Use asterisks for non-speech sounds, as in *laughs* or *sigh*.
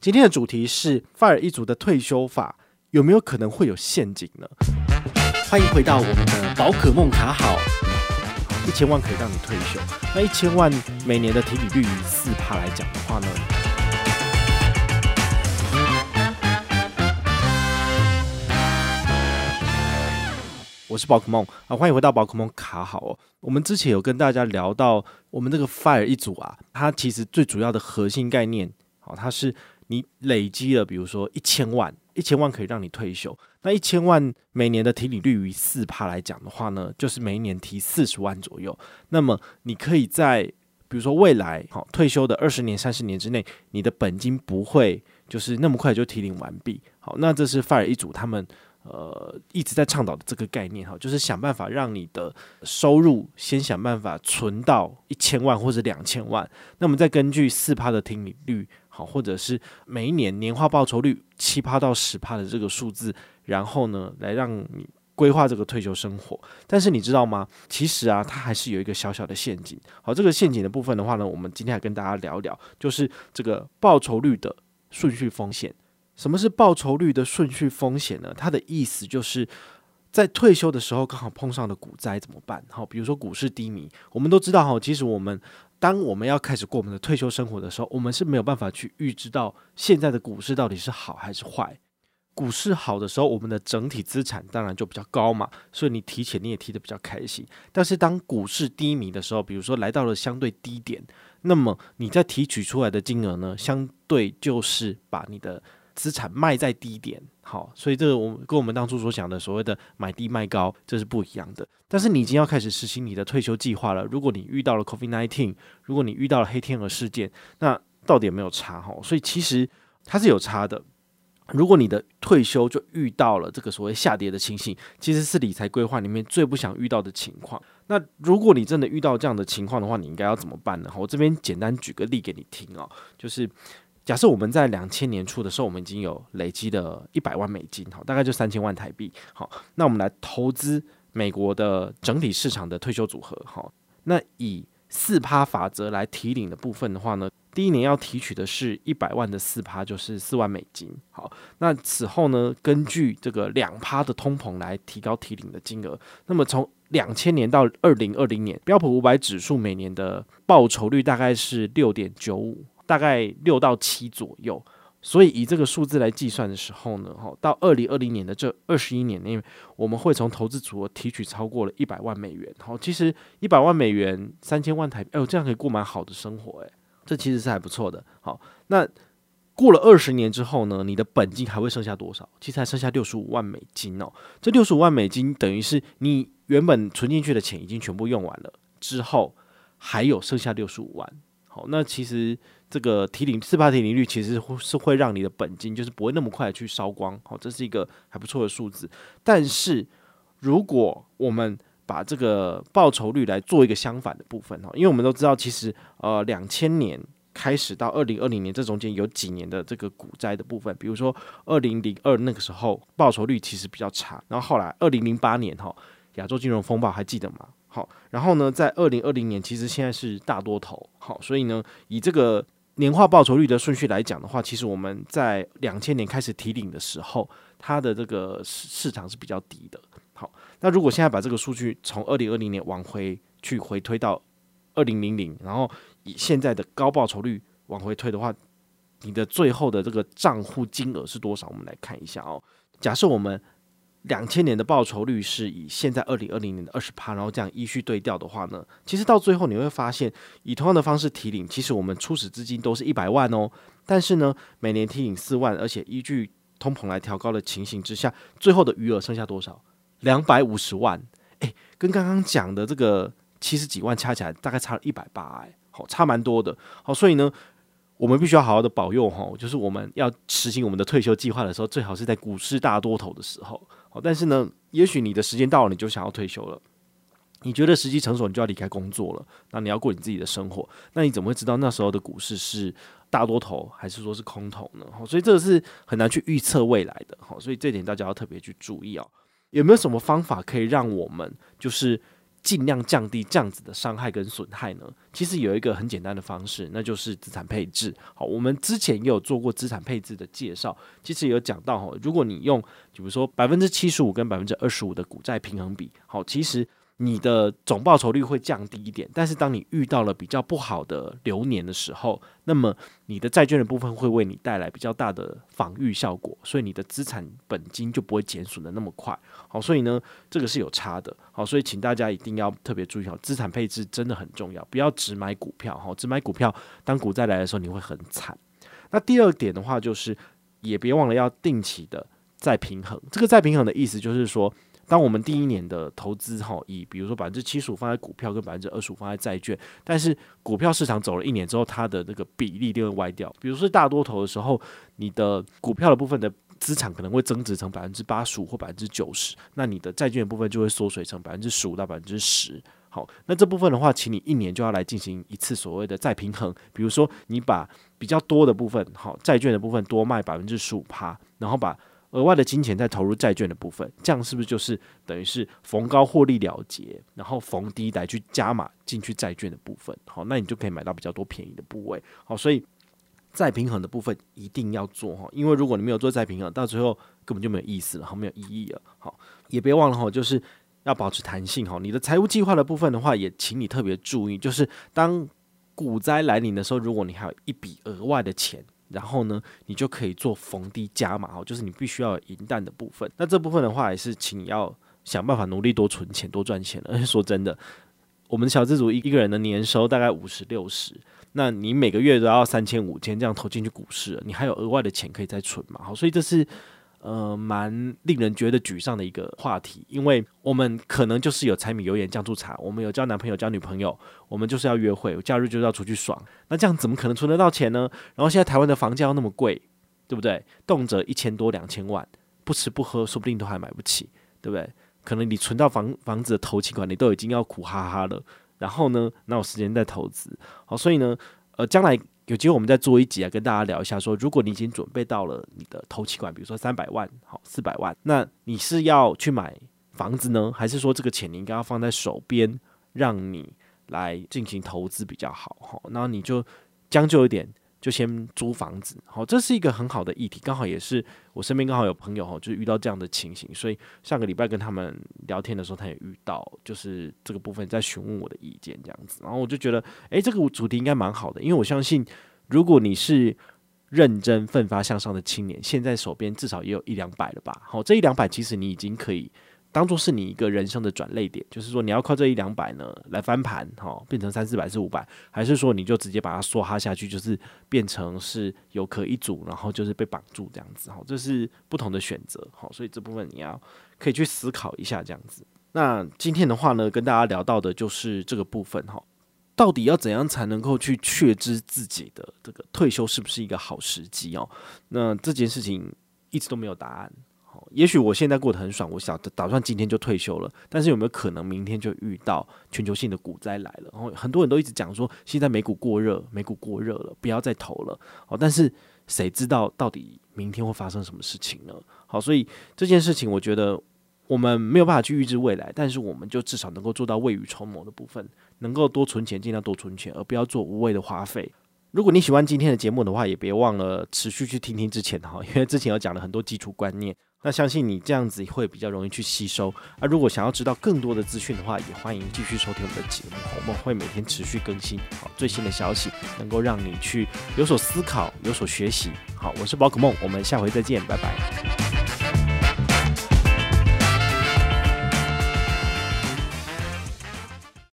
今天的主题是 FIRE 一族的退休法有没有可能会有陷阱呢？欢迎回到我们的宝可梦卡好，一千万可以让你退休。那一千万每年的提比率以四趴来讲的话呢？我是宝可梦啊，欢迎回到宝可梦卡好哦。我们之前有跟大家聊到，我们这个 FIRE 一族啊，它其实最主要的核心概念，好，它是。你累积了，比如说一千万，一千万可以让你退休。那一千万每年的提领率于四趴来讲的话呢，就是每一年提四十万左右。那么你可以在比如说未来好退休的二十年、三十年之内，你的本金不会就是那么快就提领完毕。好，那这是 FIRE 一组他们呃一直在倡导的这个概念哈，就是想办法让你的收入先想办法存到一千万或者两千万，那么再根据四趴的提领率。好，或者是每一年年化报酬率七趴到十趴的这个数字，然后呢，来让你规划这个退休生活。但是你知道吗？其实啊，它还是有一个小小的陷阱。好，这个陷阱的部分的话呢，我们今天来跟大家聊一聊，就是这个报酬率的顺序风险。什么是报酬率的顺序风险呢？它的意思就是在退休的时候刚好碰上了股灾怎么办？好，比如说股市低迷，我们都知道哈，其实我们。当我们要开始过我们的退休生活的时候，我们是没有办法去预知到现在的股市到底是好还是坏。股市好的时候，我们的整体资产当然就比较高嘛，所以你提前你也提得比较开心。但是当股市低迷的时候，比如说来到了相对低点，那么你再提取出来的金额呢，相对就是把你的资产卖在低点，好，所以这个我们跟我们当初所想的所谓的买低卖高，这是不一样的。但是你已经要开始实行你的退休计划了。如果你遇到了 COVID-19，如果你遇到了黑天鹅事件，那到底有没有差？哈，所以其实它是有差的。如果你的退休就遇到了这个所谓下跌的情形，其实是理财规划里面最不想遇到的情况。那如果你真的遇到这样的情况的话，你应该要怎么办呢？我这边简单举个例给你听哦，就是。假设我们在两千年初的时候，我们已经有累积的一百万美金，好，大概就三千万台币，好，那我们来投资美国的整体市场的退休组合，好，那以四趴法则来提领的部分的话呢，第一年要提取的是一百万的四趴，就是四万美金，好，那此后呢，根据这个两趴的通膨来提高提领的金额，那么从两千年到二零二零年，标普五百指数每年的报酬率大概是六点九五。大概六到七左右，所以以这个数字来计算的时候呢，哈，到二零二零年的这二十一年内，我们会从投资组合提取超过了一百万美元。好，其实一百万美元三千万台，哎呦，这样可以过蛮好的生活，哎，这其实是还不错的。好，那过了二十年之后呢，你的本金还会剩下多少？其实还剩下六十五万美金哦。这六十五万美金等于是你原本存进去的钱已经全部用完了，之后还有剩下六十五万。那其实。这个提领四趴提领率其实会是会让你的本金就是不会那么快去烧光，好，这是一个还不错的数字。但是如果我们把这个报酬率来做一个相反的部分哈，因为我们都知道，其实呃两千年开始到二零二零年这中间有几年的这个股灾的部分，比如说二零零二那个时候报酬率其实比较差，然后后来二零零八年哈亚洲金融风暴还记得吗？好，然后呢在二零二零年其实现在是大多头，好，所以呢以这个。年化报酬率的顺序来讲的话，其实我们在两千年开始提领的时候，它的这个市市场是比较低的。好，那如果现在把这个数据从二零二零年往回去回推到二零零零，然后以现在的高报酬率往回推的话，你的最后的这个账户金额是多少？我们来看一下哦。假设我们两千年的报酬率是以现在二零二零年的二十趴，然后这样依序对调的话呢，其实到最后你会发现，以同样的方式提领，其实我们初始资金都是一百万哦，但是呢，每年提领四万，而且依据通膨来调高的情形之下，最后的余额剩下多少？两百五十万，诶，跟刚刚讲的这个七十几万加起来，大概差了一百八，哎，好，差蛮多的，好，所以呢。我们必须要好好的保佑哈，就是我们要实行我们的退休计划的时候，最好是在股市大多头的时候。但是呢，也许你的时间到了，你就想要退休了，你觉得时机成熟，你就要离开工作了，那你要过你自己的生活，那你怎么会知道那时候的股市是大多头还是说是空头呢？所以这个是很难去预测未来的。好，所以这点大家要特别去注意哦。有没有什么方法可以让我们就是尽量降低这样子的伤害跟损害呢？其实有一个很简单的方式，那就是资产配置。好，我们之前也有做过资产配置的介绍，其实也有讲到哈，如果你用，比如说百分之七十五跟百分之二十五的股债平衡比，好，其实。你的总报酬率会降低一点，但是当你遇到了比较不好的流年的时候，那么你的债券的部分会为你带来比较大的防御效果，所以你的资产本金就不会减损的那么快。好，所以呢，这个是有差的。好，所以请大家一定要特别注意好，资产配置真的很重要，不要只买股票。好，只买股票，当股灾来的时候，你会很惨。那第二点的话，就是也别忘了要定期的再平衡。这个再平衡的意思就是说。当我们第一年的投资哈，以比如说百分之七十五放在股票，跟百分之二十五放在债券，但是股票市场走了一年之后，它的那个比例就会歪掉。比如说大多头的时候，你的股票的部分的资产可能会增值成百分之八十五或百分之九十，那你的债券的部分就会缩水成百分之十五到百分之十。好，那这部分的话，请你一年就要来进行一次所谓的再平衡。比如说，你把比较多的部分，好，债券的部分多卖百分之十五趴，然后把。额外的金钱再投入债券的部分，这样是不是就是等于是逢高获利了结，然后逢低来去加码进去债券的部分？好，那你就可以买到比较多便宜的部位。好，所以再平衡的部分一定要做哈，因为如果你没有做再平衡，到最后根本就没有意思了，好，没有意义了。好，也别忘了哈，就是要保持弹性哈。你的财务计划的部分的话，也请你特别注意，就是当股灾来临的时候，如果你还有一笔额外的钱。然后呢，你就可以做逢低加码哦，就是你必须要有银弹的部分。那这部分的话，也是请要想办法努力多存钱、多赚钱。而 *laughs* 且说真的，我们小资族一一个人的年收大概五十六十，那你每个月都要三千五千这样投进去股市，你还有额外的钱可以再存嘛？好，所以这是。呃，蛮令人觉得沮丧的一个话题，因为我们可能就是有柴米油盐酱醋茶，我们有交男朋友、交女朋友，我们就是要约会，假日就是要出去爽。那这样怎么可能存得到钱呢？然后现在台湾的房价又那么贵，对不对？动辄一千多、两千万，不吃不喝，说不定都还买不起，对不对？可能你存到房房子的头期款，你都已经要苦哈哈了。然后呢，哪有时间再投资？好，所以呢，呃，将来。有机会我们再做一集啊，跟大家聊一下说，如果你已经准备到了你的投期款，比如说三百万，好，四百万，那你是要去买房子呢，还是说这个钱你应该要放在手边，让你来进行投资比较好？哈，那你就将就一点。就先租房子，好，这是一个很好的议题，刚好也是我身边刚好有朋友哈，就遇到这样的情形，所以上个礼拜跟他们聊天的时候，他也遇到，就是这个部分在询问我的意见这样子，然后我就觉得，诶，这个主题应该蛮好的，因为我相信，如果你是认真奋发向上的青年，现在手边至少也有一两百了吧，好，这一两百其实你已经可以。当做是你一个人生的转捩点，就是说你要靠这一两百呢来翻盘，哈，变成三四百、四五百，还是说你就直接把它梭哈下去，就是变成是有可一组，然后就是被绑住这样子，哈，这是不同的选择，好，所以这部分你要可以去思考一下这样子。那今天的话呢，跟大家聊到的就是这个部分，哈，到底要怎样才能够去确知自己的这个退休是不是一个好时机哦？那这件事情一直都没有答案。也许我现在过得很爽，我想打算今天就退休了。但是有没有可能明天就遇到全球性的股灾来了？然后很多人都一直讲说，现在美股过热，美股过热了，不要再投了。哦，但是谁知道到底明天会发生什么事情呢？好，所以这件事情我觉得我们没有办法去预知未来，但是我们就至少能够做到未雨绸缪的部分，能够多存钱，尽量多存钱，而不要做无谓的花费。如果你喜欢今天的节目的话，也别忘了持续去听听之前的哈，因为之前有讲了很多基础观念。那相信你这样子会比较容易去吸收。啊如果想要知道更多的资讯的话，也欢迎继续收听我们的节目。我们会每天持续更新好最新的消息，能够让你去有所思考、有所学习。好，我是宝可梦，我们下回再见，拜拜。